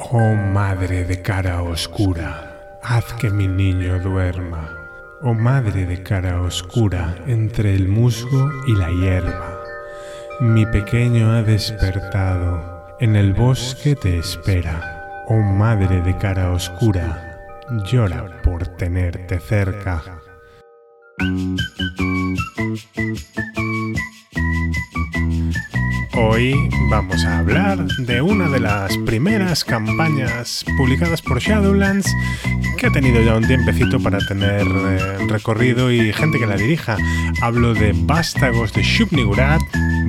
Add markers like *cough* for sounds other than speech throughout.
Oh madre de cara oscura, haz que mi niño duerma. Oh madre de cara oscura, entre el musgo y la hierba. Mi pequeño ha despertado, en el bosque te espera. Oh madre de cara oscura, llora por tenerte cerca. Hoy vamos a hablar de una de las primeras campañas publicadas por Shadowlands que ha tenido ya un tiempecito para tener eh, recorrido y gente que la dirija. Hablo de Vástagos de Shubnigurat.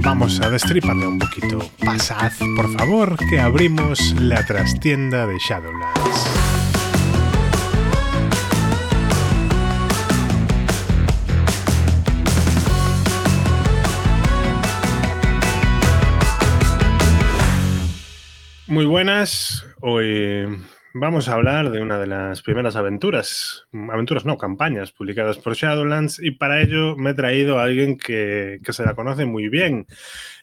Vamos a destriparle un poquito. Pasad, por favor, que abrimos la trastienda de Shadowlands. Muy buenas. Hoy vamos a hablar de una de las primeras aventuras, aventuras no, campañas publicadas por Shadowlands y para ello me he traído a alguien que, se la conoce muy bien.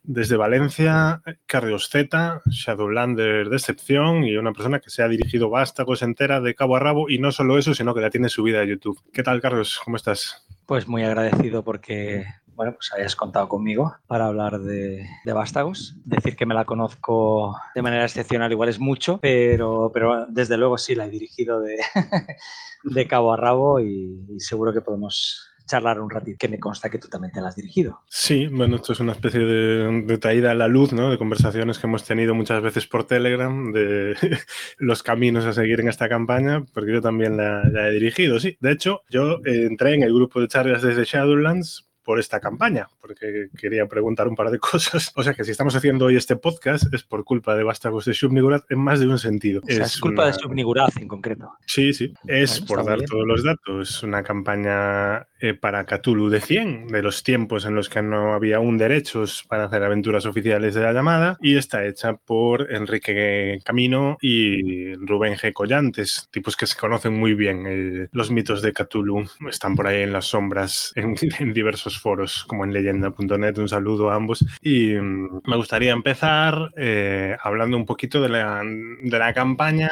Desde Valencia, Carlos Z, Shadowlander de excepción y una persona que se ha dirigido vástagos entera de cabo a rabo y no solo eso, sino que la tiene subida a YouTube. ¿Qué tal, Carlos? ¿Cómo estás? Pues muy agradecido porque bueno, pues hayas contado conmigo para hablar de, de, Vástagos. Decir que me la conozco de manera excepcional igual es mucho, pero, pero desde luego sí la he dirigido de, *laughs* cabo a rabo y, seguro que podemos charlar un ratito, que me consta que tú también te la has dirigido. Sí, bueno, esto es una especie de, traída a la luz, ¿no? De conversaciones que hemos tenido muchas veces por Telegram, de *laughs* los caminos a seguir en esta campaña, porque yo también la, la he dirigido, sí. De hecho, yo entré en el grupo de charlas desde Shadowlands por esta campaña, porque quería preguntar un par de *laughs* cosas. O sea que si estamos haciendo hoy este podcast es por culpa de Vástagos de Subnigurat en más de un sentido. O sea, es, culpa de Subnigurat en concreto. Sí, sí. Es por dar bien. todos los datos. Es una campaña eh, para Cthulhu de 100, de los tiempos en los que no había aún derechos para hacer aventuras oficiales de la llamada, y está hecha por Enrique Camino y Rubén G. Collantes, tipos que se conocen muy bien. Eh, los mitos de Cthulhu están por ahí en las sombras en, *laughs* en diversos foros, como en leyenda.net. Un saludo a ambos. Y mm, me gustaría empezar eh, hablando un poquito de la, de la, campaña,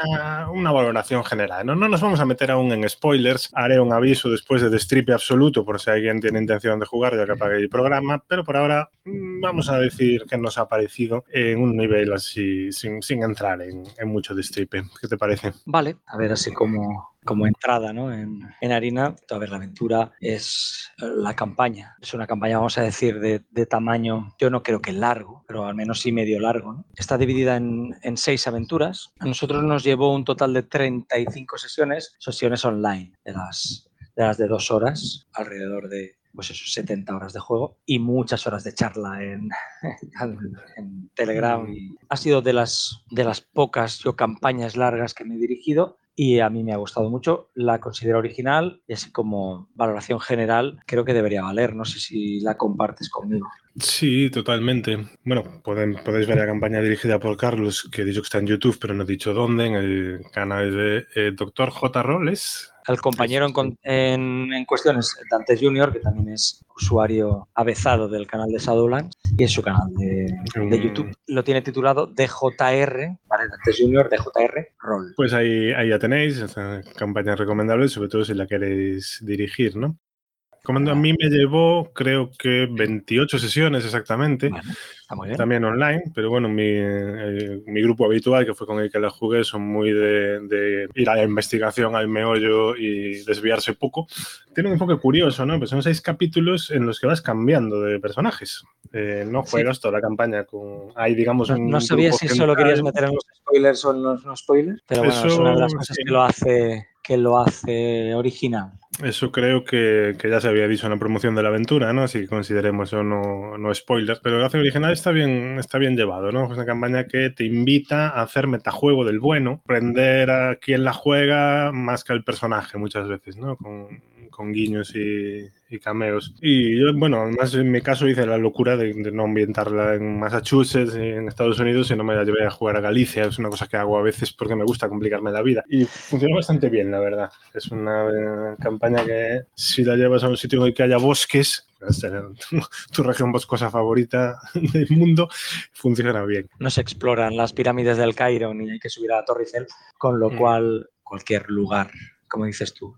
una valoración general. ¿no? no nos vamos a meter aún en spoilers, haré un aviso después de destripe absoluto por si alguien tiene intención de jugar, ya que apague el programa, pero por ahora mm, vamos a decir que nos ha parecido en un nivel así, sin, sin entrar en, en mucho destripe. ¿Qué te parece? Vale, a ver, así como como entrada ¿no? en, en, harina. A ver, la aventura es la campaña. Es una campaña, vamos a decir, de, de tamaño, yo no creo que largo, pero al menos sí medio largo. ¿no? Está dividida en, en, seis aventuras. A nosotros nos llevó un total de 35 sesiones, sesiones online, de las de, las de dos horas, alrededor de pues eso, 70 horas de juego y muchas horas de charla en, *laughs* en Telegram. Y ha sido de las, de las pocas yo, campañas largas que me he dirigido y a mí me ha gustado mucho. La considero original y así como valoración general creo que debería valer. No sé si la compartes conmigo. Sí, totalmente. Bueno, pueden, podéis ver la campaña dirigida por Carlos, que he dicho que está en YouTube, pero no he dicho dónde, en el canal de eh, Dr. J. Roles. El compañero en, en, en, cuestiones, Dantes Junior, que también es usuario avezado del canal de Shadowlands y es su canal de, de YouTube. Lo tiene titulado DJR, ¿vale? Dantes Junior, DJR, Roll. Pues ahí, ahí ya tenéis, esta campaña recomendable, sobre todo si la queréis dirigir, ¿no? Comando a mí me llevó, creo que 28 sesiones exactamente. Bueno, también online, pero bueno, mi, eh, mi, grupo habitual, que fue con el que la jugué, son muy de, de, ir a la investigación, al meollo y desviarse poco. Tiene un enfoque curioso, ¿no? Pues son seis capítulos en los que vas cambiando de personajes. Eh, no juegas sí. toda la campaña con. Hay, digamos, no, un. No sabía si solo querías meter en los spoilers o en los no spoilers, pero bueno, Eso, es una de las cosas sí. que lo hace que lo hace original. Eso creo que, que, ya se había dicho en la promoción de la aventura, ¿no? Así que consideremos eso no, no spoiler. Pero el hace original está bien, está bien llevado, ¿no? Es una campaña que te invita a hacer metajuego del bueno, aprender a quién la juega más que al personaje muchas veces, ¿no? Con guiños y, cameos. Y yo, bueno, además en mi caso hice la locura de, no ambientarla en Massachusetts, en Estados Unidos, y no me la llevé a jugar a Galicia. Es una cosa que hago a veces porque me gusta complicarme la vida. Y funcionó bastante bien, la verdad. Es una eh, campaña que si la llevas a un sitio en el que haya bosques, tu región boscosa favorita del mundo, funciona bien. No se exploran las pirámides del Cairo ni hay que subir a la Torre Eiffel, con lo mm. cual cualquier lugar, como dices tú,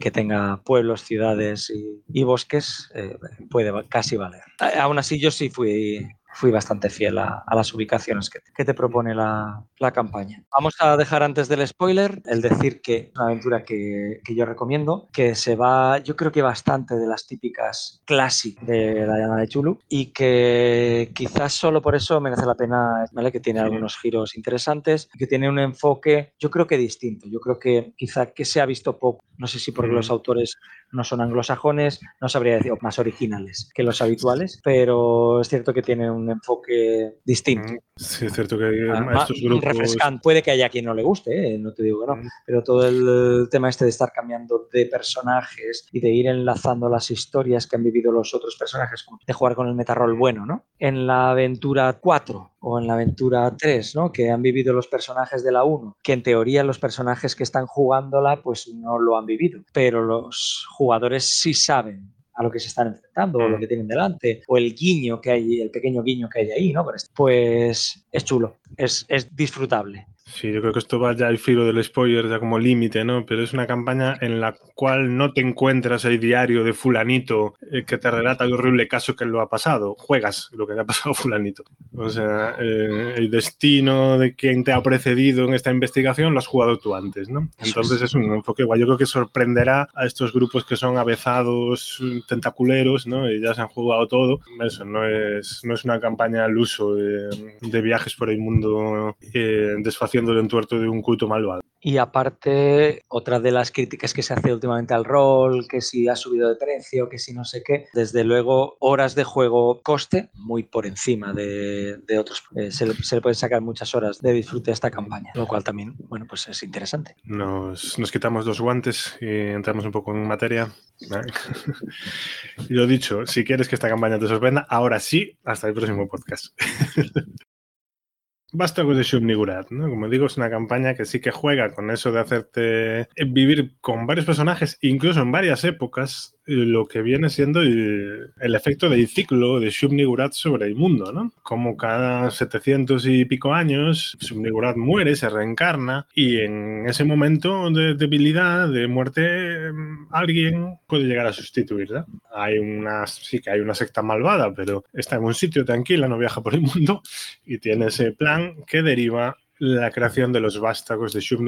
que tenga pueblos, ciudades y, bosques, eh, puede casi valer. Aún así, yo sí fui fui bastante fiel a, las ubicaciones que, te propone la, campaña. Vamos a dejar antes del spoiler el decir que es una aventura que, yo recomiendo, que se va, yo creo que bastante de las típicas clásicas de la llamada de Chulu y que quizás solo por eso merece la pena, ¿vale? que tiene algunos giros interesantes, que tiene un enfoque, yo creo que distinto, yo creo que quizá que se ha visto poco, no sé si porque los autores no son anglosajones, no sabría decir, más originales que los habituales, pero es cierto que tiene un enfoque distinto. Sí, es cierto que ah, estos grupos... Refrescante. Puede que haya quien no le guste, ¿eh? no te digo que no, pero todo el tema este de estar cambiando de personajes y de ir enlazando las historias que han vivido los otros personajes, de jugar con el metarrol bueno, ¿no? En la aventura 4 o en la aventura 3, ¿no? Que han vivido los personajes de la 1, que en teoría los personajes que están jugándola pues no lo han vivido, pero los jugadores sí saben a lo que se están enfrentando o lo mm. que tienen delante, o el guiño que hay, el pequeño guiño que hay ahí, ¿no? Pues es chulo, es, es disfrutable. Sí, yo creo que esto va ya al filo del spoiler, ya como límite, ¿no? Pero es una campaña en la cual no te encuentras el diario de fulanito eh, que te relata el horrible caso que lo ha pasado. Juegas lo que le ha pasado a fulanito. O sea, eh, el destino de quien te ha precedido en esta investigación lo has jugado tú antes, ¿no? Entonces es un enfoque igual. Yo creo que sorprenderá a estos grupos que son avezados, tentaculeros, ¿no? Y ya se han jugado todo. Eso no es, no es una campaña al uso de, viajes por el mundo eh, el entuerto de un culto malvado. Y aparte, otra de las críticas que se hace últimamente al rol, que si ha subido de precio, que si no sé qué, desde luego horas de juego coste muy por encima de, otros. Eh, se, le, pueden sacar muchas horas de disfrute a esta campaña, lo cual también, bueno, pues es interesante. Nos, nos quitamos los guantes y entramos un poco en materia. *laughs* y lo dicho, si quieres que esta campaña te sorprenda, ahora sí, hasta el próximo podcast. *laughs* Vástagos de Shub-Niggurath, ¿no? Como digo, es una campaña que sí que juega con eso de hacerte vivir con varios personajes, incluso en varias épocas, lo que viene siendo el, efecto del ciclo de Shub-Niggurath sobre el mundo, ¿no? Como cada 700 y pico años, Shub-Niggurath muere, se reencarna y en ese momento de debilidad, de muerte, alguien puede llegar a sustituir, ¿no? Hay una, sí que hay una secta malvada, pero está en un sitio tranquila, no viaja por el mundo y tiene ese plan que deriva la creación de los vástagos de shub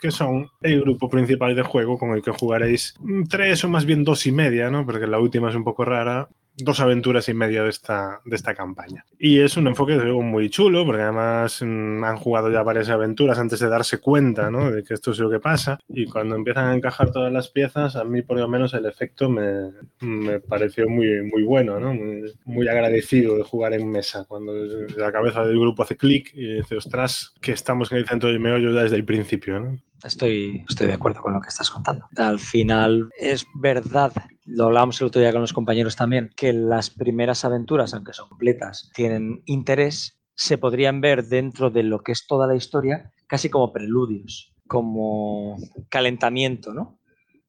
que son el grupo principal de juego con el que jugaréis tres o más bien dos y media, ¿no? Porque la última es un poco rara, dos aventuras y media de esta, de esta campaña. Y es un enfoque muy chulo, porque además mm, han jugado ya varias aventuras antes de darse cuenta ¿no? de que esto es lo que pasa. Y cuando empiezan a encajar todas las piezas, a mí por lo menos el efecto me, me pareció muy, muy bueno, ¿no? muy, agradecido de jugar en mesa. Cuando la cabeza del grupo hace clic y dice, ostras, que estamos en el centro del meollo ya desde el principio. ¿no? Estoy, estoy de acuerdo con lo que estás contando. Al final es verdad, lo hablábamos el otro día con los compañeros también, que las primeras aventuras, aunque son completas, tienen interés, se podrían ver dentro de lo que es toda la historia casi como preludios, como calentamiento, ¿no?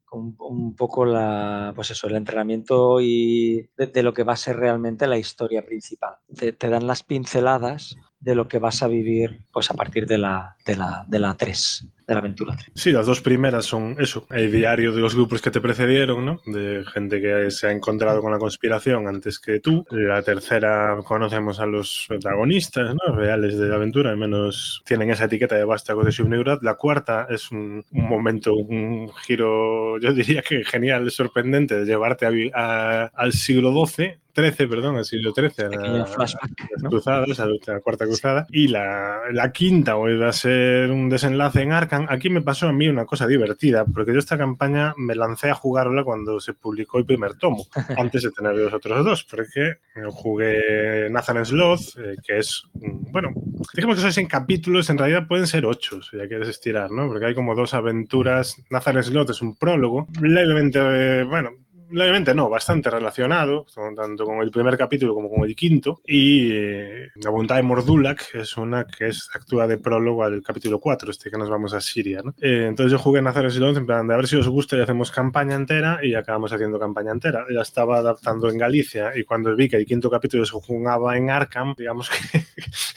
Un, poco la, pues eso, el entrenamiento y de, lo que va a ser realmente la historia principal. Te, te, dan las pinceladas de lo que vas a vivir pues a partir de la, de la, de la 3 de la aventura. Sí, las dos primeras son eso, el diario de los grupos que te precedieron, ¿no? De gente que se ha encontrado con la conspiración antes que tú. La tercera conocemos a los protagonistas, ¿no? Reales de la aventura, al menos tienen esa etiqueta de vástago de Subneurat. La cuarta es un, momento, un giro, yo diría que genial, sorprendente, de llevarte al siglo XII 13, perdón, el siglo XIII, la, flashback, las cruzadas, la, cuarta cruzada, y la, la quinta vuelve a ser un desenlace en Arkham. Aquí me pasó a mí una cosa divertida, porque yo esta campaña me lancé a jugarla cuando se publicó el primer tomo, *laughs* antes de tener los otros dos, porque jugué Nathan Sloth, eh, que es, bueno, dijimos que son en capítulos, en realidad pueden ser ocho, si ya quieres estirar, ¿no? Porque hay como dos aventuras. Nathan Sloth es un prólogo, levemente, eh, bueno, levemente no, bastante relacionado, tanto con el primer capítulo como con el quinto. Y eh, La voluntad de Mordulak es una que es, actúa de prólogo al capítulo 4, este que nos vamos a Siria. ¿no? Eh, entonces yo jugué en Nazares y en plan de a ver si os gusta y hacemos campaña entera y acabamos haciendo campaña entera. Ya estaba adaptando en Galicia y cuando vi que el quinto capítulo se jugaba en Arkham, digamos que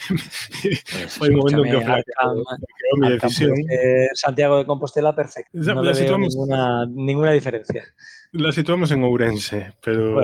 pues *laughs* fue un momento en que mi decisión. Santiago de Compostela, perfecto. No le veo ninguna, ninguna diferencia. La situamos en Ourense, pero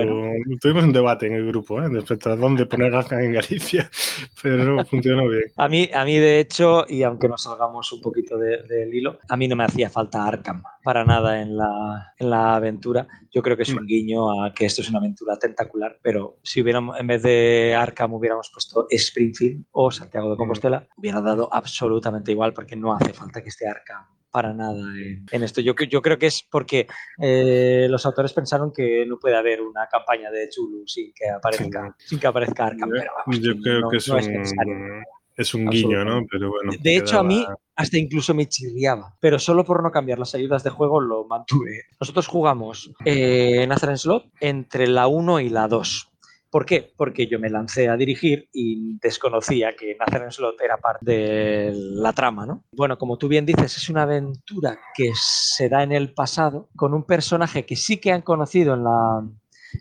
tuvimos un debate en el grupo ¿eh? respecto a dónde poner Arkham en Galicia, *laughs* pero funcionó bien. A mí, a mí, de hecho, y aunque nos salgamos un poquito del hilo, a mí no me hacía falta Arkham para nada en la, en la aventura. Yo creo que es un mm. guiño a que esto es una aventura tentacular, pero si hubiéramos, en vez de Arkham hubiéramos puesto Springfield o Santiago de mm. Compostela, hubiera dado absolutamente igual porque no hace falta que esté Arkham para nada en, esto. Yo, yo creo que es porque eh, los autores pensaron que no puede haber una campaña de Chulu sin que aparezca, sin que aparezca Arkham. yo creo que es, un, es, un guiño, ¿no? Pero bueno. De hecho, a mí hasta incluso me chirriaba, pero solo por no cambiar las ayudas de juego lo mantuve. Nosotros jugamos eh, en Slot entre la 1 y la 2. ¿Por qué? Porque yo me lancé a dirigir y desconocía que Nazaret Slot era parte de la trama, ¿no? Bueno, como tú bien dices, es una aventura que se da en el pasado con un personaje que sí que han conocido en la,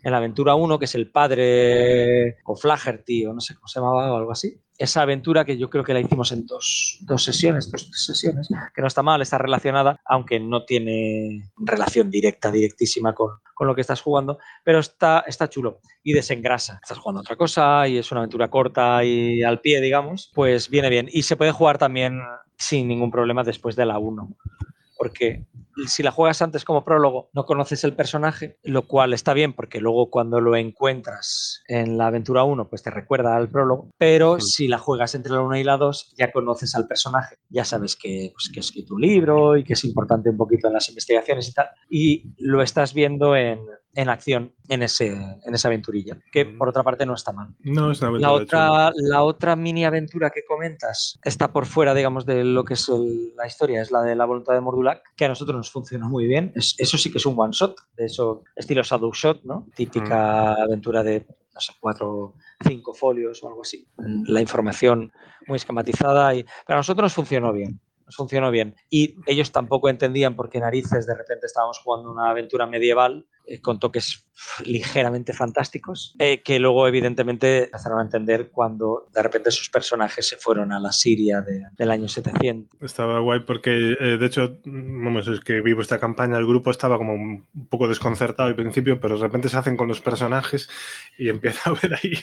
en la aventura 1, que es el padre o Flaherty, o no sé cómo se llamaba o algo así, esa aventura que yo creo que la hicimos en dos, sesiones, dos sesiones, que no está mal, está relacionada, aunque no tiene relación directa, directísima con, lo que estás jugando, pero está, está chulo y desengrasa. Estás jugando otra cosa y es una aventura corta y al pie, digamos, pues viene bien. Y se puede jugar también sin ningún problema después de la 1 porque si la juegas antes como prólogo no conoces el personaje, lo cual está bien porque luego cuando lo encuentras en la aventura 1 pues te recuerda al prólogo, pero si la juegas entre la 1 y la 2 ya conoces al personaje, ya sabes que, pues, que ha escrito un libro y que es importante un poquito en las investigaciones y tal, y lo estás viendo en, en acción en, ese, en esa aventurilla, que mm. por otra parte no está mal. No, es la otra, la otra mini aventura que comentas está por fuera, digamos, de lo que es la historia, es la de la voluntad de Mordulac, que a nosotros nos funciona muy bien. eso sí que es un one shot, de eso, estilo Shadow Shot, ¿no? Típica mm. aventura de, no sé, cuatro, cinco folios o algo así. La información muy esquematizada, y, pero a nosotros nos funcionó bien nos funcionó bien. Y ellos tampoco entendían por qué narices de repente estábamos jugando una aventura medieval eh, con toques ligeramente fantásticos, eh, que luego evidentemente empezaron a entender cuando de repente sus personajes se fueron a la Siria del año 700. Estaba guay porque, eh, de hecho, vamos, es que vivo esta campaña, el grupo estaba como un poco desconcertado al principio, pero de repente se hacen con los personajes y empieza a ver ahí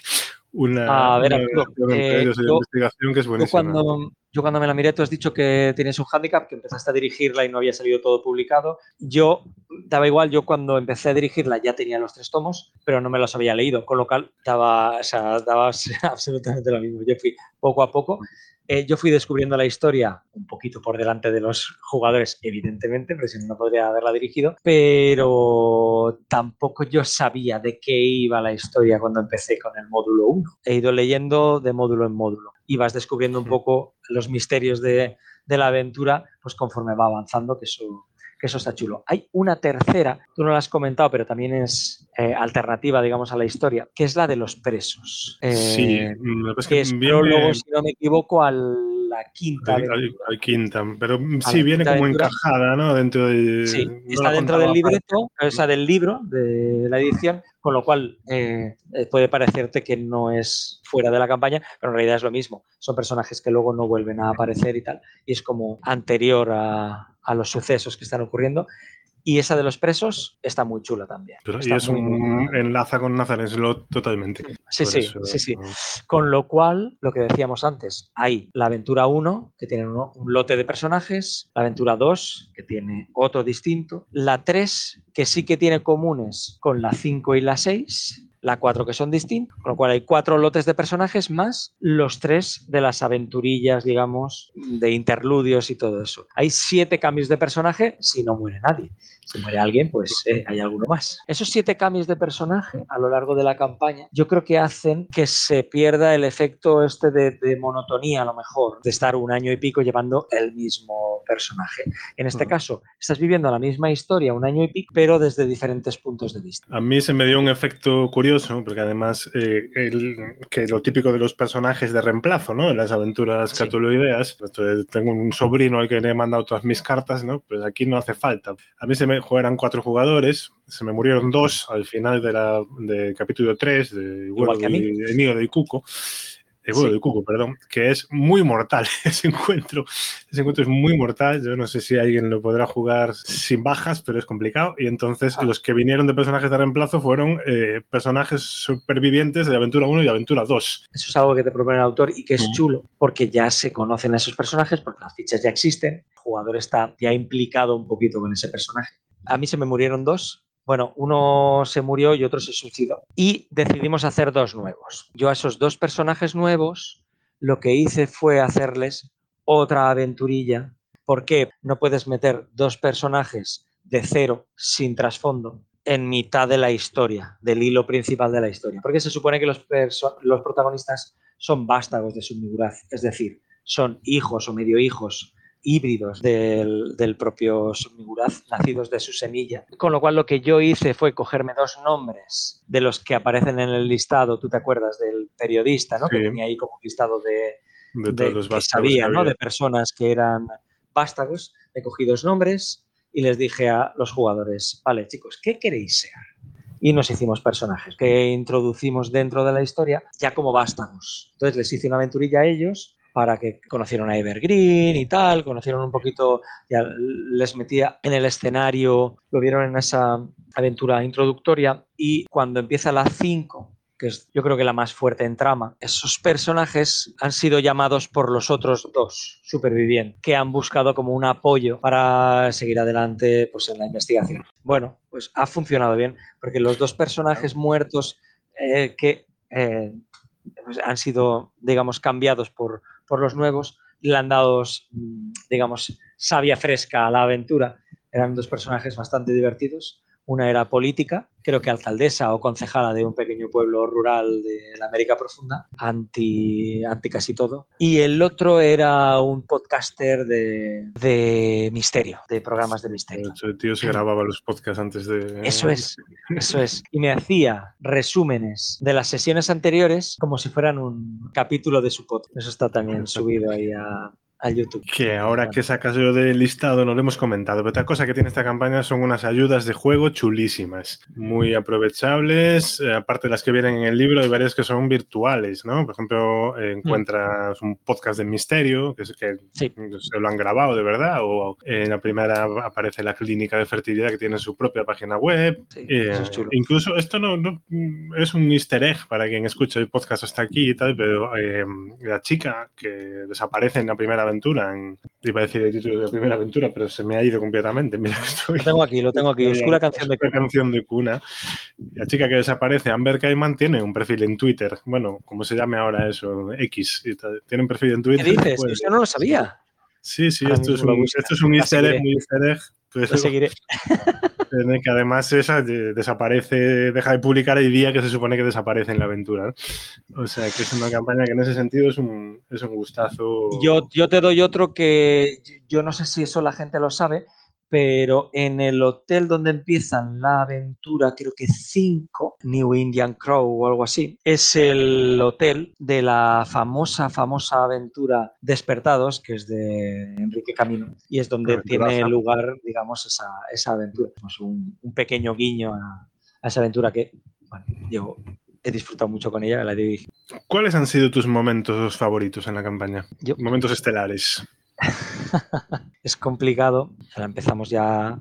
una, a ver, investigación que es buenísima. cuando, yo cuando me la miré, tú has dicho que tienes un handicap, que empezaste a dirigirla y no había salido todo publicado. Yo, daba igual, yo cuando empecé dirigirla ya tenía los tres tomos, pero no me los había leído, con lo cual daba, o sea, daba *laughs* absolutamente lo mismo. Yo fui poco a poco. Eh, yo fui descubriendo la historia un poquito por delante de los jugadores, evidentemente, porque si no, no podría haberla dirigido, pero tampoco yo sabía de qué iba la historia cuando empecé con el módulo 1. He ido leyendo de módulo en módulo y vas descubriendo un poco los misterios de, la aventura, pues conforme va avanzando, que eso, que eso está chulo. Hay una tercera, tú no la has comentado, pero también es eh, alternativa, digamos, a la historia, que es la de los presos. sí, eh, es que, es prólogo, si no me equivoco, al la quinta. Al, quinta, pero sí viene como encajada, ¿no? Dentro de. Sí, está dentro del libreto, o sea, del libro, de la edición, con lo cual eh, eh, puede parecerte que no es fuera de la campaña, pero en realidad es lo mismo. Son personajes que luego no vuelven a aparecer y tal, y es como anterior a, a los sucesos que están ocurriendo. Y esa de los presos está muy chula también. y es un enlaza con Nazareth Slot totalmente. Sí, sí, sí, sí. Con lo cual, lo que decíamos antes, hay la aventura 1, que tiene un, lote de personajes, la aventura 2, que tiene otro distinto, la 3, que sí que tiene comunes con la 5 y la 6, la 4 que son distintos, con lo cual hay cuatro lotes de personajes más los tres de las aventurillas, digamos, de interludios y todo eso. Hay siete cambios de personaje si no muere nadie. Si muere alguien, pues eh, hay alguno más. Esos siete cambios de personaje a lo largo de la campaña, yo creo que hacen que se pierda el efecto este de, monotonía, a lo mejor, de estar un año y pico llevando el mismo personaje. En este caso, estás viviendo la misma historia un año y pico, pero desde diferentes puntos de vista. A mí se me dio un efecto curioso, porque además, eh, que lo típico de los personajes de reemplazo, ¿no? En las aventuras catuloideas, tengo un sobrino al que le he mandado todas mis cartas, ¿no? Pues aquí no hace falta. A mí se me jugaran cuatro jugadores, se me murieron dos al final de la, del capítulo 3 de, de, de Nido de Cuco de Cuco, perdón, que es muy mortal *laughs* ese encuentro. Ese encuentro es muy mortal. Yo no sé si alguien lo podrá jugar sin bajas, pero es complicado. Y entonces ah. los que vinieron de personajes de reemplazo fueron eh, personajes supervivientes de Aventura 1 y Aventura 2. Eso es algo que te propone el autor y que es chulo, porque ya se conocen a esos personajes, porque las fichas ya existen. El jugador está ya implicado un poquito con ese personaje. A mí se me murieron dos, bueno, uno se murió y otro se suicidó. Y decidimos hacer dos nuevos. Yo a esos dos personajes nuevos lo que hice fue hacerles otra aventurilla. ¿Por qué? No puedes meter dos personajes de cero, sin trasfondo, en mitad de la historia, del hilo principal de la historia. Porque se supone que los, los protagonistas son vástagos de su es decir, son hijos o medio hijos híbridos del, propio Submiguraz, nacidos de su semilla. Con lo cual lo que yo hice fue cogerme dos nombres de los que aparecen en el listado, tú te acuerdas del periodista, ¿no? Que tenía ahí como un listado de, de, los que sabía, ¿no? De personas que eran vástagos. He cogido dos nombres y les dije a los jugadores, vale chicos, ¿qué queréis ser? y nos hicimos personajes que introducimos dentro de la historia ya como vástagos. Entonces les hice una aventurilla a ellos para que conocieran a Evergreen y tal, conocieron un poquito, ya les metía en el escenario, lo vieron en esa aventura introductoria y cuando empieza la 5, que es yo creo que la más fuerte en trama, esos personajes han sido llamados por los otros dos supervivientes, que han buscado como un apoyo para seguir adelante pues, en la investigación. Bueno, pues ha funcionado bien, porque los dos personajes muertos eh, que eh, pues, han sido, digamos, cambiados por por los nuevos, le han dado, mm, digamos, savia fresca a la aventura. Eran dos personajes bastante divertidos. Una era política, creo que alcaldesa o concejala de un pequeño pueblo rural de la América Profunda, anti, anti casi todo. Y el otro era un podcaster de, de misterio, de programas de misterio. El tío se grababa los podcasts antes de... Eso es, eso es. Y me hacía resúmenes de las sesiones anteriores como si fueran un capítulo de su podcast. Eso está también subido ahí a, YouTube. Que ahora que sacas yo del listado no lo hemos comentado, pero otra cosa que tiene esta campaña son unas ayudas de juego chulísimas, muy aprovechables, eh, aparte de las que vienen en el libro, hay varias que son virtuales, ¿no? Por ejemplo, eh, encuentras un podcast de misterio, que, es, que se lo han grabado de verdad, o en la primera aparece la clínica de fertilidad que tiene su propia página web. Eh, incluso esto no, no, es un easter egg para quien escucha el podcast hasta aquí y tal, pero la chica que desaparece en la primera aventura. iba a decir el título de la primera aventura, pero se me ha ido completamente. Mira, *laughs* Lo tengo aquí, lo tengo aquí. Oscura canción de cuna. canción de cuna. La chica que desaparece, Amber Cayman, tiene un perfil en Twitter. Bueno, como se llame ahora eso, X. Tiene un perfil en Twitter. ¿Qué dices? Pues, Yo no lo sabía. Sí, sí, esto es, un, esto es un easter egg, muy easter egg. Pues, lo seguiré. que además esa desaparece, deja de publicar el día que se supone que desaparece en la aventura. O sea, que es una campaña que en ese sentido es un, es un gustazo. Yo, yo te doy otro que yo no sé si eso la gente lo sabe, pero en el hotel donde empiezan la aventura, creo que 5, New Indian Crow o algo así, es el hotel de la famosa, famosa aventura Despertados, que es de Enrique Camino, y es donde tiene lugar, digamos, esa, esa aventura. Pues un, un, pequeño guiño a, esa aventura que bueno, yo he disfrutado mucho con ella, la dirigí. ¿Cuáles han sido tus momentos favoritos en la campaña? momentos estelares. *laughs* es complicado. Ahora empezamos ya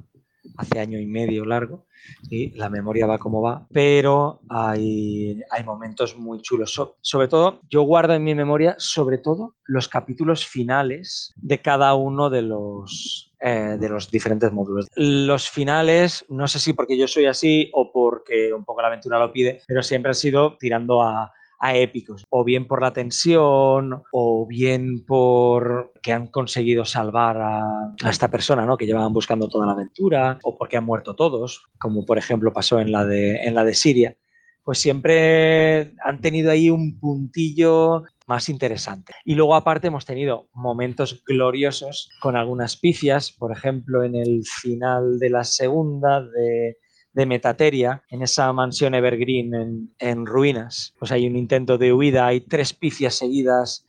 hace año y medio largo y la memoria va como va, pero hay, hay momentos muy chulos. sobre todo, yo guardo en mi memoria, sobre todo, los capítulos finales de cada uno de los, eh, de los diferentes módulos. Los finales, no sé si porque yo soy así o porque un poco la aventura lo pide, pero siempre ha sido tirando a a épicos, o bien por la tensión, o bien por que han conseguido salvar a, esta persona, ¿no? Que llevaban buscando toda la aventura, o porque han muerto todos, como por ejemplo pasó en la de, en la de Siria. Pues siempre han tenido ahí un puntillo más interesante. Y luego aparte hemos tenido momentos gloriosos con algunas pifias, por ejemplo en el final de la segunda de de Metateria, en esa mansión Evergreen en, ruinas. Pues hay un intento de huida, hay tres pifias seguidas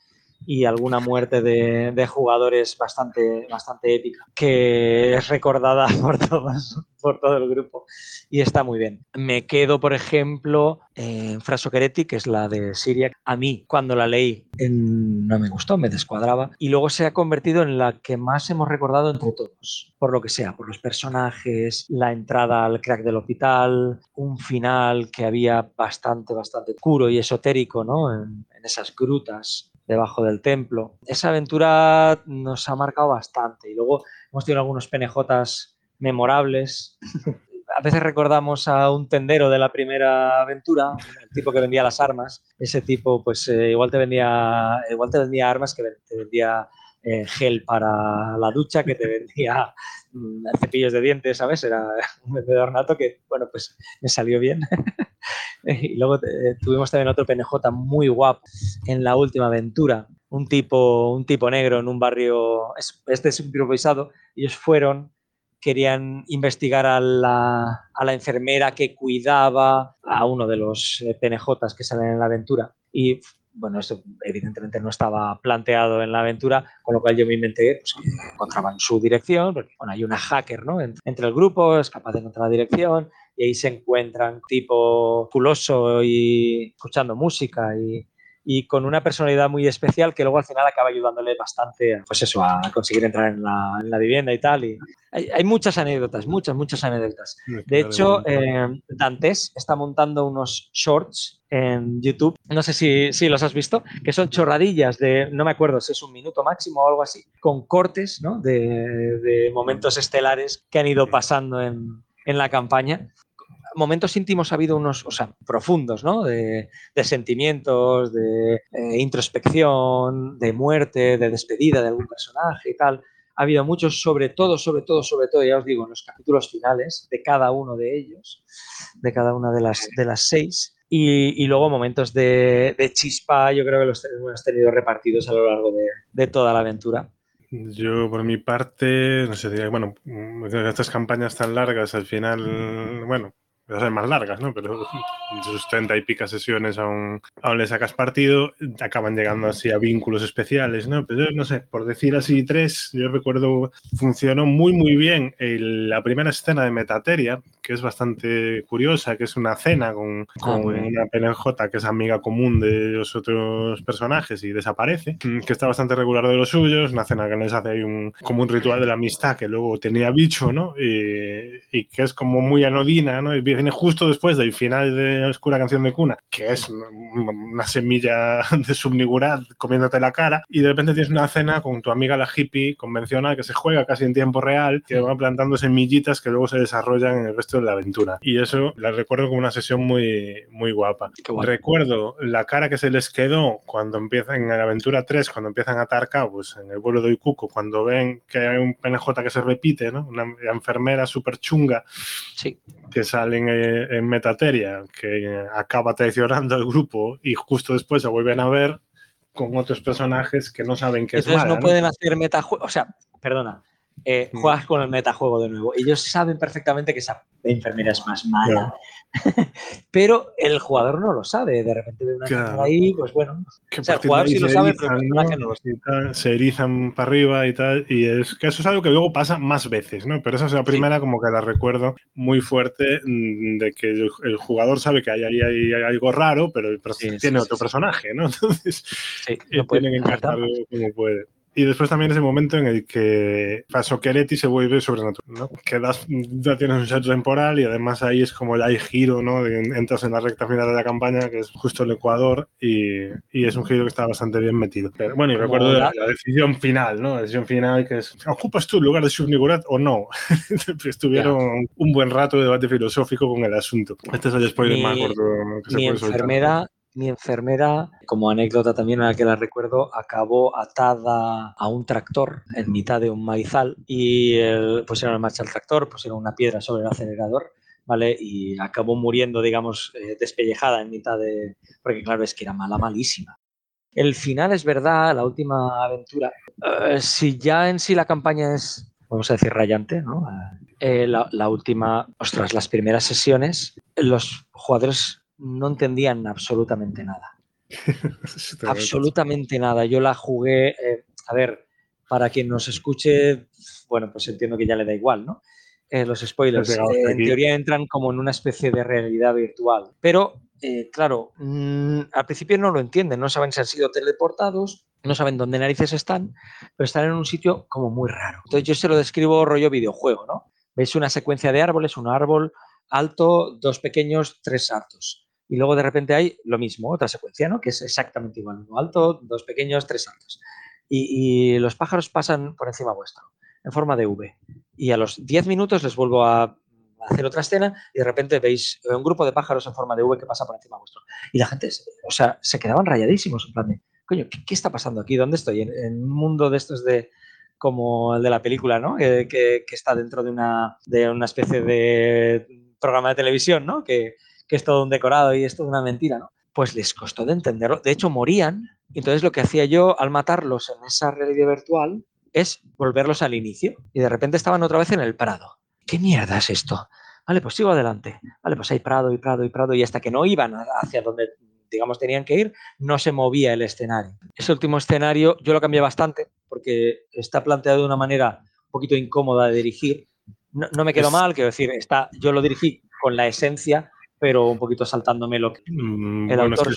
y alguna muerte de, jugadores bastante, bastante épica, que es recordada *laughs* por todos, por todo el grupo y está muy bien. Me quedo, por ejemplo, en Frasoquereti, que es la de Siria. A mí, cuando la leí, no me gustó, me descuadraba y luego se ha convertido en la que más hemos recordado entre todos, por lo que sea, por los personajes, la entrada al crack del hospital, un final que había bastante, bastante oscuro y esotérico, ¿no? en esas grutas debajo del templo. Esa aventura nos ha marcado bastante y luego hemos tenido algunos penejotas memorables. a veces recordamos a un tendero de la primera aventura, el tipo que vendía las armas. Ese tipo, pues eh, igual te vendía, igual te vendía armas que te vendía eh, gel para la ducha, que te vendía mm, cepillos de dientes, ¿sabes? Era un vendedor nato que, bueno, pues me salió bien. *laughs* y luego eh, tuvimos también otro PNJ muy guapo en la última aventura. Un tipo, un tipo negro en un barrio, este es improvisado, ellos fueron, querían investigar a la, a la enfermera que cuidaba a uno de los eh, PNJs que salen en la aventura. Y bueno, esto evidentemente no estaba planteado en la aventura, con lo cual yo me inventé pues, que encontraban su dirección, porque bueno, hay una hacker ¿no? entre el grupo, es capaz de encontrar la dirección, y ahí se encuentran tipo culoso y escuchando música y, y con una personalidad muy especial que luego al final acaba ayudándole bastante pues eso, a conseguir entrar en la, en la vivienda y tal. Y hay, hay, muchas anécdotas, muchas, muchas anécdotas. De hecho, eh, Dantes está montando unos shorts en YouTube, no sé si, si, los has visto, que son chorradillas de, no me acuerdo si es un minuto máximo o algo así, con cortes ¿no? de, de momentos estelares que han ido pasando en, en la campaña momentos íntimos ha habido unos, o sea, profundos, ¿no? De, sentimientos, de eh, introspección, de muerte, de despedida de algún personaje y tal. Ha habido muchos, sobre todo, sobre todo, sobre todo, ya os digo, en los capítulos finales de cada uno de ellos, de cada una de las, de las seis. Y, luego momentos de, chispa, yo creo que los hemos tenido repartidos a lo largo de, de toda la aventura. Yo, por mi parte, no sé, bueno, estas campañas tan largas, al final, bueno, a ser más largas, ¿no? Pero sus 30 y pica sesiones aún, aún le sacas partido, acaban llegando así a vínculos especiales, ¿no? Pero no sé, por decir así tres, yo recuerdo, funcionó muy, muy bien la primera escena de Metateria, que es bastante curiosa, que es una cena con, ah, con una PNJ que es amiga común de los otros personajes y desaparece, que está bastante regular de los suyos, una cena que les hace ahí un, como un ritual de la amistad que luego tenía bicho, ¿no? Y, y que es como muy anodina, ¿no? Y viene justo después del final de Oscura Canción de Cuna, que es una semilla *laughs* de subnigurar comiéndote la cara, y de repente tienes una cena con tu amiga la hippie convencional que se juega casi en tiempo real, que va plantando semillitas que luego se desarrollan en el resto de la aventura. Y eso la recuerdo como una sesión muy, muy guapa. Recuerdo la cara que se les quedó cuando empiezan en la aventura 3, cuando empiezan a atar cabos en el vuelo de Ikuko, cuando ven que hay un PNJ que se repite, ¿no? Una enfermera súper chunga sí. que salen en, Metateria, que acaba traicionando al grupo y justo después se vuelven a ver con otros personajes que no saben qué es Entonces no pueden hacer metajuego, o sea, perdona, eh, juegas con el metajuego de nuevo. Ellos saben perfectamente que esa enfermera es más mala, *laughs* pero el jugador no lo sabe. De repente ve una claro. ahí, pues bueno. o sea, el jugador sí lo sabe, pero el personaje no lo sabe. Se erizan para arriba y tal. Y es que eso es algo que luego pasa más veces, ¿no? Pero esa es la primera, como que la recuerdo muy fuerte, mm, de que el, jugador sabe que hay, hay, hay, algo raro, pero tiene otro personaje, ¿no? *laughs* Entonces, no puede tienen que encajarlo como puede. Y después también ese momento en el que Fasoqueretti se vuelve sobrenatural, ¿no? Que das, ya tienes un salto temporal y además ahí es como ya hay giro, ¿no? entras en la recta final de la campaña, que es justo el Ecuador, y, y es un giro que está bastante bien metido. Pero, bueno, y recuerdo la, decisión final, ¿no? La decisión final que es, ¿ocupas tú el lugar de Subnigurat o no? *laughs* Estuvieron un buen rato de debate filosófico con el asunto. Este es el spoiler más corto que se puede enfermera mi enfermera, como anécdota también a la que la recuerdo, acabó atada a un tractor en mitad de un maizal y pusieron en marcha el tractor, pusieron una piedra sobre el acelerador, ¿vale? Y acabó muriendo, digamos, eh, despellejada en mitad de... Porque claro, es que era mala, malísima. El final es verdad, la última aventura. Eh, si ya en sí la campaña es, vamos a decir, rayante, ¿no? Eh, la, la última, ostras, las primeras sesiones, los jugadores no entendían absolutamente nada. *laughs* absolutamente nada. Yo la jugué, eh, a ver, para quien nos escuche, bueno, pues entiendo que ya le da igual, ¿no? Eh, los spoilers, eh, en teoría entran como en una especie de realidad virtual, pero claro, mm, al principio no lo entienden, no saben si han sido teleportados, no saben dónde narices están, pero están en un sitio como muy raro. Entonces yo se lo describo rollo videojuego, ¿no? Veis una secuencia de árboles, un árbol alto, dos pequeños, tres altos y luego de repente hay lo mismo, otra secuencia, ¿no? Que es exactamente igual, uno alto, dos pequeños, tres altos. Y, los pájaros pasan por encima vuestro, en forma de V. Y a los 10 minutos les vuelvo a hacer otra escena y de repente veis un grupo de pájaros en forma de V que pasa por encima vuestro. Y la gente, o sea, se quedaban rayadísimos, en plan de, coño, ¿qué, está pasando aquí? ¿Dónde estoy? En, un mundo de estos de, como el de la película, ¿no? Que, que, está dentro de una, de una especie de programa de televisión, ¿no? Que, que es todo un decorado y es toda una mentira, ¿no? Pues les costó de entenderlo. De hecho, morían. Entonces, lo que hacía yo al matarlos en esa realidad virtual es volverlos al inicio. Y de repente estaban otra vez en el prado. ¿Qué mierda es esto? Vale, pues sigo adelante. Vale, pues hay prado y prado y prado. Y hasta que no iban hacia donde, digamos, tenían que ir, no se movía el escenario. Ese último escenario yo lo cambié bastante porque está planteado de una manera un poquito incómoda de dirigir. No, me quedó mal, quiero decir, está, yo lo dirigí con la esencia pero un poquito saltándome lo que mm, el autor...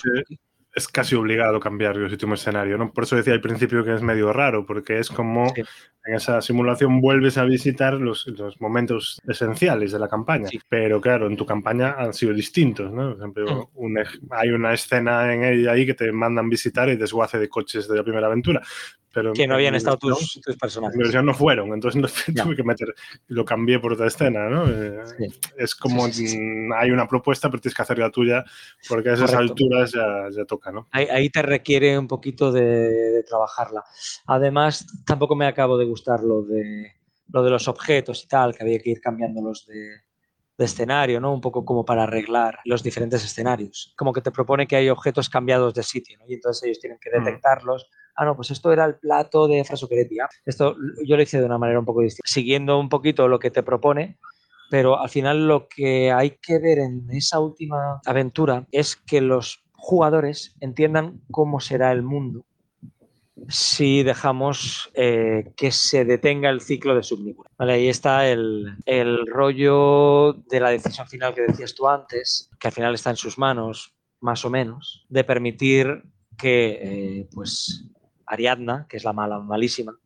Es, casi obligado cambiar el último escenario, ¿no? Por eso decía al principio que es medio raro, porque es como en esa simulación vuelves a visitar los, los momentos esenciales de la campaña, pero claro, en tu campaña han sido distintos, ¿no? Por mm. hay una escena en ella ahí que te mandan visitar y desguace de coches de la primera aventura, que no habían estado tus, tus, personajes. En no fueron, entonces *laughs* tuve que meter, lo cambié por otra escena, ¿no? Eh, es como hay una propuesta, pero tienes que hacer la tuya, porque a esas alturas ya, ya, toca, ¿no? Ahí, te requiere un poquito de, trabajarla. Además, tampoco me acabo de gustar lo de, lo de los objetos y tal, que había que ir cambiándolos de, de escenario, ¿no? Un poco como para arreglar los diferentes escenarios. Como que te propone que hay objetos cambiados de sitio, ¿no? Y entonces ellos tienen que mm. detectarlos, ah, no, pues esto era el plato de Frasuqueretti. Esto yo lo hice de una manera un poco distinta, siguiendo un poquito lo que te propone, pero al final lo que hay que ver en esa última aventura es que los jugadores entiendan cómo será el mundo si dejamos eh, que se detenga el ciclo de Subnigura. Vale, ahí está el, el, rollo de la decisión final que decías tú antes, que al final está en sus manos, más o menos, de permitir que eh, pues Ariadna, que es la mala, malísima,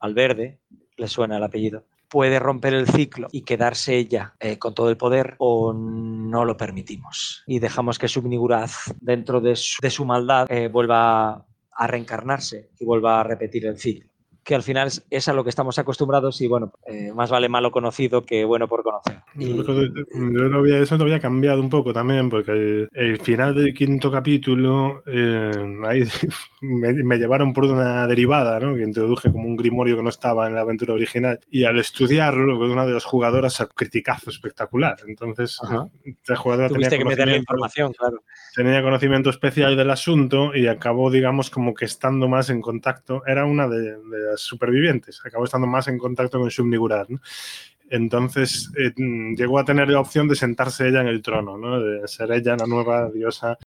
al verde, le suena el apellido, puede romper el ciclo y quedarse ella eh, con todo el poder o no lo permitimos y dejamos que Subniguraz, dentro de su, maldad, eh, vuelva a reencarnarse y vuelva a repetir el ciclo que al final es, a lo que estamos acostumbrados y bueno, eh, más vale malo conocido que bueno por conocer. Yo no había, eso lo había cambiado un poco también, porque el, final del quinto capítulo eh, ahí *laughs* me, llevaron por una derivada, ¿no? que introduje como un grimorio que no estaba en la aventura original y al estudiarlo, una de las jugadoras, criticazo espectacular. Entonces, la jugadora Tuviste tenía que meter la información, claro. Tenía conocimiento especial del asunto y acabó, digamos, como que estando más en contacto. Era una de, de las supervivientes, acabó estando más en contacto con Subnigurat. Entonces eh, llegó a tener la opción de sentarse ella en el trono, ¿no? de ser ella la nueva diosa.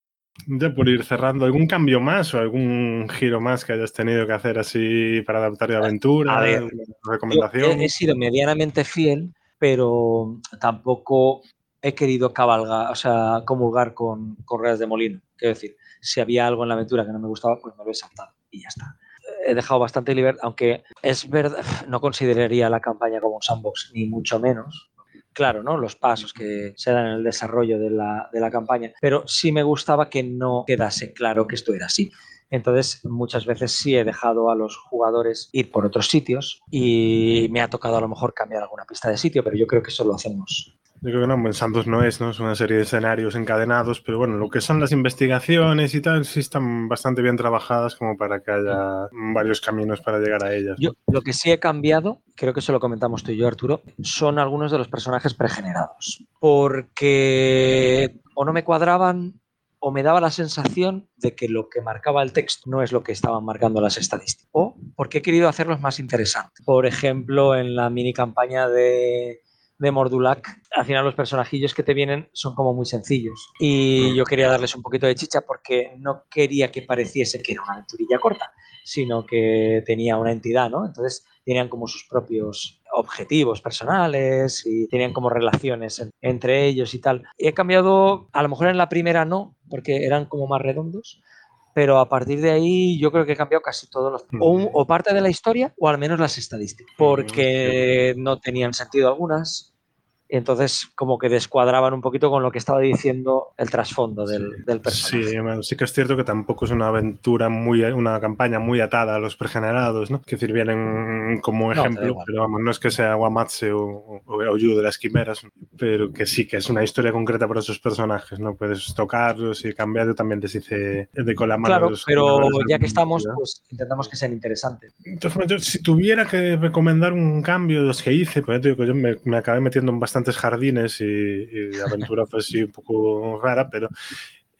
De por ir cerrando, ¿algún cambio más o algún giro más que hayas tenido que hacer así para adaptar la aventura? A ver, recomendación. He, sido medianamente fiel, pero tampoco he querido cabalgar, o sea, comulgar con correas de molino. Quiero decir, si había algo en la aventura que no me gustaba, pues me lo he saltado y ya está he dejado bastante libertad, aunque es verdad, no consideraría la campaña como un sandbox, ni mucho menos. Claro, ¿no? Los pasos que se dan en el desarrollo de la, de la campaña. Pero sí me gustaba que no quedase claro que esto era así. Entonces, muchas veces sí he dejado a los jugadores ir por otros sitios y me ha tocado a lo mejor cambiar alguna pista de sitio, pero yo creo que eso lo hacemos yo creo que no, en Santos no es, ¿no? Es una serie de escenarios encadenados, pero bueno, lo que son las investigaciones y tal, sí están bastante bien trabajadas como para que haya varios caminos para llegar a ellas. Yo, lo que sí he cambiado, creo que eso lo comentamos tú y yo, Arturo, son algunos de los personajes pregenerados. Porque o no me cuadraban o me daba la sensación de que lo que marcaba el texto no es lo que estaban marcando las estadísticas. O porque he querido hacerlos más interesantes. Por ejemplo, en la mini campaña de de Mordulac, al final los personajillos que te vienen son como muy sencillos. Y yo quería darles un poquito de chicha porque no quería que pareciese que era una aventurilla corta, sino que tenía una entidad, ¿no? Entonces tenían como sus propios objetivos personales y tenían como relaciones entre ellos y tal. Y he cambiado, a lo mejor en la primera no, porque eran como más redondos, pero a partir de ahí yo creo que he cambiado casi todos los... O, o, parte de la historia o al menos las estadísticas, porque no tenían sentido algunas entonces como que descuadraban un poquito con lo que estaba diciendo el trasfondo del, del, personaje. Sí, sí que es cierto que tampoco es una aventura muy, una campaña muy atada a los pregenerados, ¿no? Que sirvieran como ejemplo, pero vamos, no es que sea Guamatse o, o, o de las quimeras, pero que sí que es una historia concreta para esos personajes, ¿no? Puedes tocarlos y cambiar, también les hice de con la mano. Claro, pero ya que estamos, pues intentamos que sean interesantes. Entonces, si tuviera que recomendar un cambio de los que hice, pues que yo me, me acabé metiendo en bastante jardines y, aventura pues sí un poco rara, pero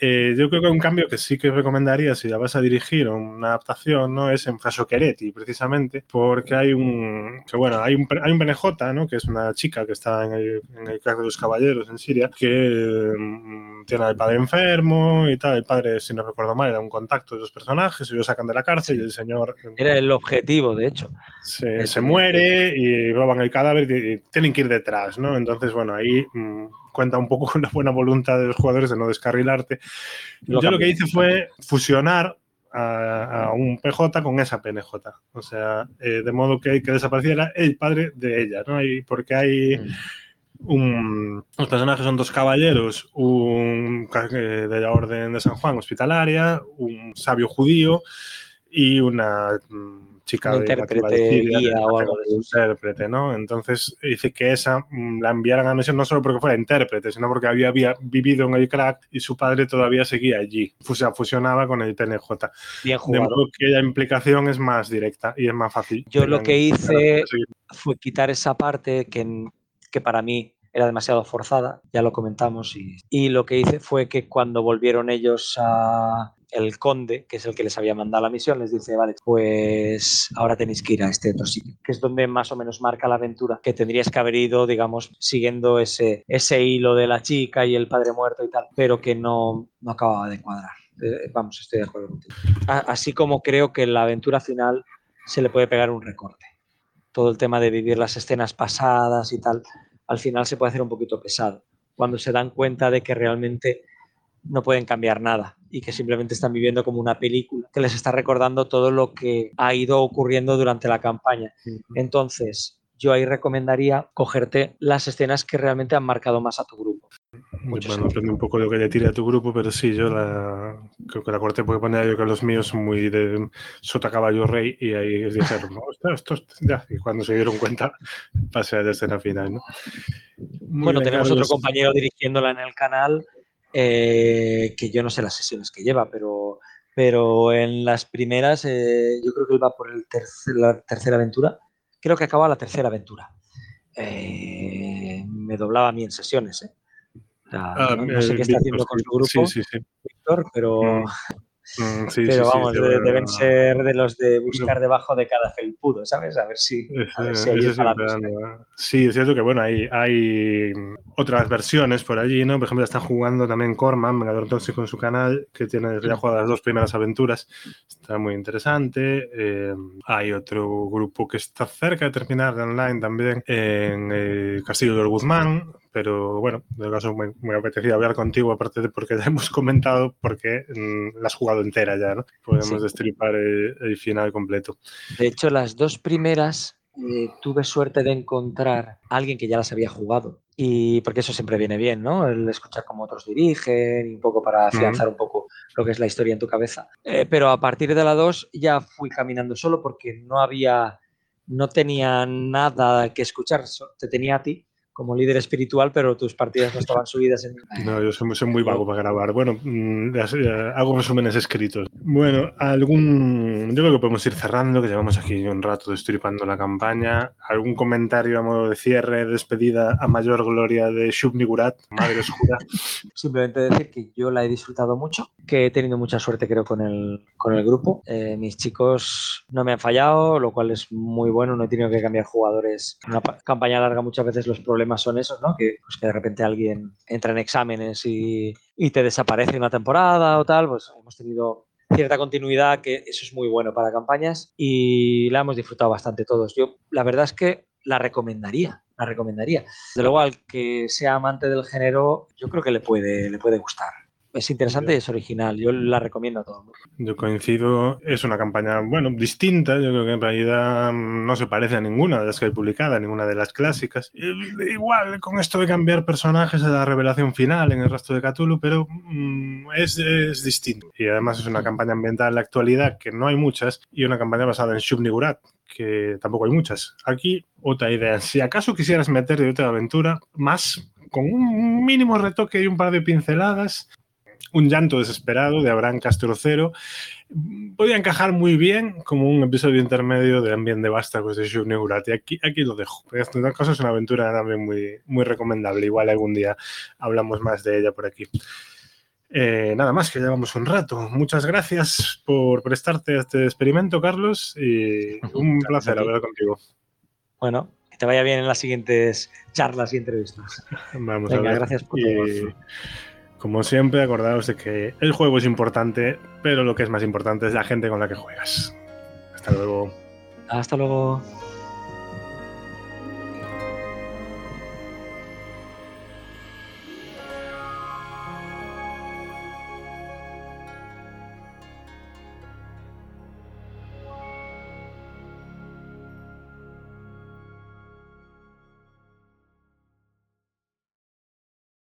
eh, yo creo que un cambio que sí que recomendaría si ya vas a dirigir una adaptación no es en Frasoqueretti, precisamente, porque hay un, que bueno, hay un, hay un BNJ, ¿no? que es una chica que está en el, en el de los caballeros en Siria, que um, tiene al padre enfermo y tal. El padre, si no recuerdo mal, era un contacto de los personajes y lo sacan de la cárcel y el señor. Era el objetivo, de hecho. Se, se muere y roban el cadáver y, y tienen que ir detrás, ¿no? Entonces, bueno, ahí. Um, cuenta un poco *laughs* con la buena voluntad de los jugadores de no descarrilarte. Lo Yo lo que hice fue fusionar a, a, un PJ con esa PNJ. O sea, eh, de modo que, que, desapareciera el padre de ella, ¿no? Y porque hay. Mm. Un, los personajes son dos caballeros, un de la Orden de San Juan hospitalaria, un sabio judío y una mm, chica un intérprete, de guía o algo de intérprete, ¿no? Entonces dice que esa mm, la enviaran a misión no solo porque fuera intérprete, sino porque había, había vivido en el crack y su padre todavía seguía allí. O sea, fusionaba con el PNJ. Bien jugado. De modo que la implicación es más directa y es más fácil. Yo lo que hice fue quitar esa parte que, que para mí era demasiado forzada, ya lo comentamos, y, y, lo que hice fue que cuando volvieron ellos a, el conde, que es el que les había mandado la misión, les dice, vale, pues ahora tenéis que ir a este otro sitio, que es donde más o menos marca la aventura, que tendrías que haber ido, digamos, siguiendo ese, ese hilo de la chica y el padre muerto y tal, pero que no, no acababa de cuadrar. Eh, vamos, estoy de acuerdo contigo. Así como creo que la aventura final se le puede pegar un recorte. Todo el tema de vivir las escenas pasadas y tal, al final se puede hacer un poquito pesado. Cuando se dan cuenta de que realmente no pueden cambiar nada y que simplemente están viviendo como una película que les está recordando todo lo que ha ido ocurriendo durante la campaña. Entonces, yo ahí recomendaría cogerte las escenas que realmente han marcado más a tu grupo. Mucho bueno, depende un poco de lo que le tire a tu grupo, pero sí, yo la, creo que la corte puede poner yo que los míos son muy de sota caballo rey y ahí dijeron, ostras, esto, ya, y cuando se dieron cuenta pasé a la escena final, ¿no? Bueno, bien, tenemos Carlos. otro compañero dirigiéndola en el canal eh, que yo no sé las sesiones que lleva, pero, pero en las primeras, eh, yo creo que él va por el tercer, la tercera aventura, creo que acaba la tercera aventura. Eh, me doblaba a mí en sesiones, ¿eh? o sea, ah, no, no, sé qué está haciendo con su grupo, sí, sí, sí. Víctor, pero... Mm. *laughs* Mm, sí, pero sí, vamos, sí, de, deben ser de los de buscar debajo de cada felpudo, ¿sabes? A ver si, a ver si hay Sí, es cierto que bueno, hay, hay otras versiones por allí, ¿no? Por ejemplo, está jugando también Corman, Vengador Tóxico en su canal, que tiene ya jugado las dos primeras aventuras. Está muy interesante. Eh, hay otro grupo que está cerca de terminar de online también en el Castillo del Guzmán, pero bueno, de caso me, me apetecía hablar contigo, aparte de porque *laughs* ya hemos comentado, porque mm, la has jugado entera ya, ¿no? Podemos destripar el, final completo. De hecho, las dos primeras eh, tuve suerte de encontrar a alguien que ya las había jugado. Y porque eso siempre viene bien, ¿no? El escuchar cómo otros dirigen y un poco para afianzar un poco lo que es la historia en tu cabeza. Eh, pero a partir de la 2 ya fui caminando solo porque no había, no tenía nada que escuchar, te tenía a ti como líder espiritual, pero tus partidas no estaban subidas en... No, yo soy, muy vago para grabar. Bueno, mm, hago resúmenes escritos. Bueno, algún... Yo creo que podemos ir cerrando, que llevamos aquí un rato destripando la campaña. ¿Algún comentario a modo de cierre, despedida a mayor gloria de Shub Nigurat, Madre Oscura? *laughs* Simplemente decir que yo la he disfrutado mucho, que he tenido mucha suerte creo con el, con el grupo. Eh, mis chicos no me han fallado, lo cual es muy bueno. No he tenido que cambiar jugadores. En una campaña larga muchas veces los problemas son esos, ¿no? Que, pues, que de repente alguien entra en exámenes y, y, te desaparece una temporada o tal, pues hemos tenido cierta continuidad, que eso es muy bueno para campañas y la hemos disfrutado bastante todos. Yo la verdad es que la recomendaría, la recomendaría. De luego al que sea amante del género, yo creo que le puede, le puede gustar es interesante y es original. Yo la recomiendo a todo Yo coincido. Es una campaña, bueno, distinta. Yo creo que en realidad no se parece a ninguna de las que hay publicada, ninguna de las clásicas. Igual con esto de cambiar personajes a la revelación final en el rastro de Cthulhu, pero mm, es, es, distinto. Y además es una campaña ambiental en la actualidad, que no hay muchas, y una campaña basada en Shub-Nigurat, que tampoco hay muchas. Aquí, otra idea. Si acaso quisieras meter de otra aventura, más con un mínimo retoque y un par de pinceladas, un llanto desesperado de Abraham Castrocero podía encajar muy bien como un episodio intermedio de Ambient de Vástagos de Shub Y aquí, aquí lo dejo. Esta cosa es una aventura también muy, muy recomendable. Igual algún día hablamos más de ella por aquí. Eh, nada más, que llevamos un rato. Muchas gracias por prestarte a este experimento, Carlos, y un placer hablar contigo. Bueno, que te vaya bien en las siguientes charlas y entrevistas. *laughs* Vamos a ver. Gracias por todo. Como siempre, acordaos de que el juego es importante, pero lo que es más importante es la gente con la que juegas. Hasta luego. Hasta luego.